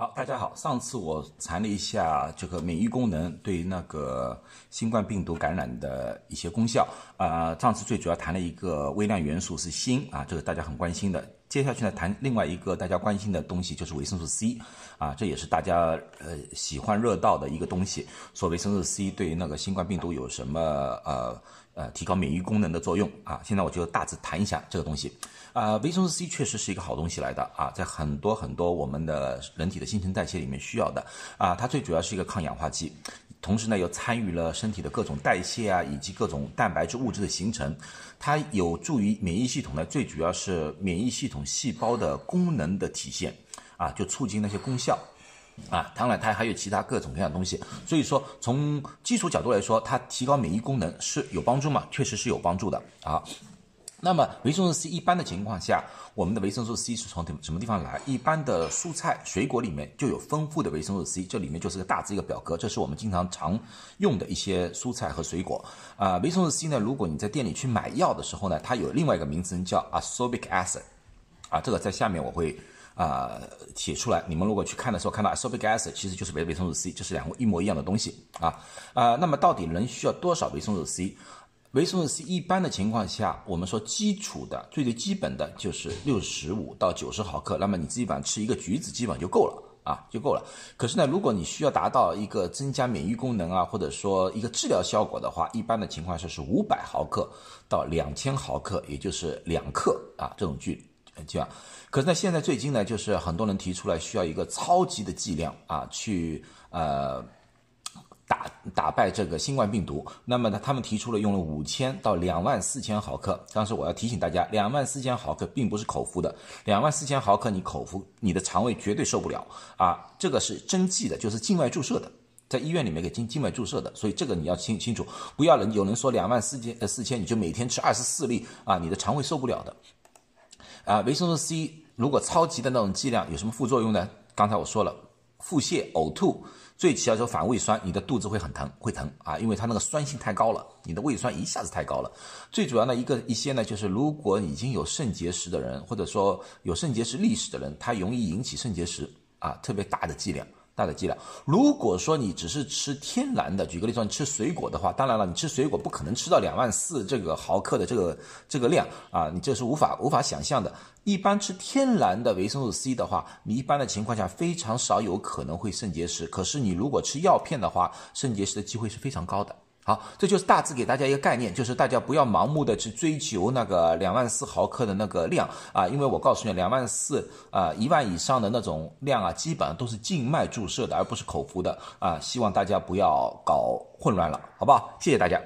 好，大家好。上次我谈了一下这个免疫功能对那个新冠病毒感染的一些功效啊。上次最主要谈了一个微量元素是锌啊，这个大家很关心的。接下去呢，谈另外一个大家关心的东西就是维生素 C 啊，这也是大家呃喜欢热到的一个东西。说维生素 C 对那个新冠病毒有什么呃呃提高免疫功能的作用啊？现在我就大致谈一下这个东西。啊，维生素 C 确实是一个好东西来的啊，在很多很多我们的人体的新陈代谢里面需要的啊，它最主要是一个抗氧化剂，同时呢又参与了身体的各种代谢啊，以及各种蛋白质物质的形成，它有助于免疫系统呢，最主要是免疫系统细胞的功能的体现啊，就促进那些功效啊，当然它还有其他各种各样的东西，所以说从基础角度来说，它提高免疫功能是有帮助吗？确实是有帮助的啊。那么维生素 C 一般的情况下，我们的维生素 C 是从什么地方来？一般的蔬菜水果里面就有丰富的维生素 C，这里面就是个大致一个表格，这是我们经常常用的一些蔬菜和水果。啊，维生素 C 呢，如果你在店里去买药的时候呢，它有另外一个名称叫 ascorbic acid，啊，这个在下面我会啊写出来。你们如果去看的时候看到 ascorbic acid，其实就是维维生素 C，这是两个一模一样的东西啊啊。那么到底人需要多少维生素 C？维生素 C 一般的情况下，我们说基础的最最基本的就是六十五到九十毫克，那么你基本上吃一个橘子基本上就够了啊，就够了。可是呢，如果你需要达到一个增加免疫功能啊，或者说一个治疗效果的话，一般的情况下是五百毫克到两千毫克，也就是两克啊这种距这样。可是呢，现在最近呢，就是很多人提出来需要一个超级的剂量啊，去呃。打打败这个新冠病毒，那么呢，他们提出了用了五千到两万四千毫克。当时我要提醒大家，两万四千毫克并不是口服的，两万四千毫克你口服，你的肠胃绝对受不了啊！这个是针剂的，就是静脉注射的，在医院里面给静静脉注射的，所以这个你要清清楚，不要人有人说两万四千呃四千你就每天吃二十四粒啊，你的肠胃受不了的。啊，维生素 C 如果超级的那种剂量有什么副作用呢？刚才我说了，腹泻、呕吐。最起要就反胃酸，你的肚子会很疼，会疼啊，因为它那个酸性太高了，你的胃酸一下子太高了。最主要的一个一些呢，就是如果已经有肾结石的人，或者说有肾结石历史的人，他容易引起肾结石啊，特别大的剂量。大的剂量。如果说你只是吃天然的，举个例子，你吃水果的话，当然了，你吃水果不可能吃到两万四这个毫克的这个这个量啊，你这是无法无法想象的。一般吃天然的维生素 C 的话，你一般的情况下非常少有可能会肾结石。可是你如果吃药片的话，肾结石的机会是非常高的。好，这就是大致给大家一个概念，就是大家不要盲目的去追求那个两万四毫克的那个量啊，因为我告诉你，两万四啊，一万以上的那种量啊，基本上都是静脉注射的，而不是口服的啊，希望大家不要搞混乱了，好不好？谢谢大家。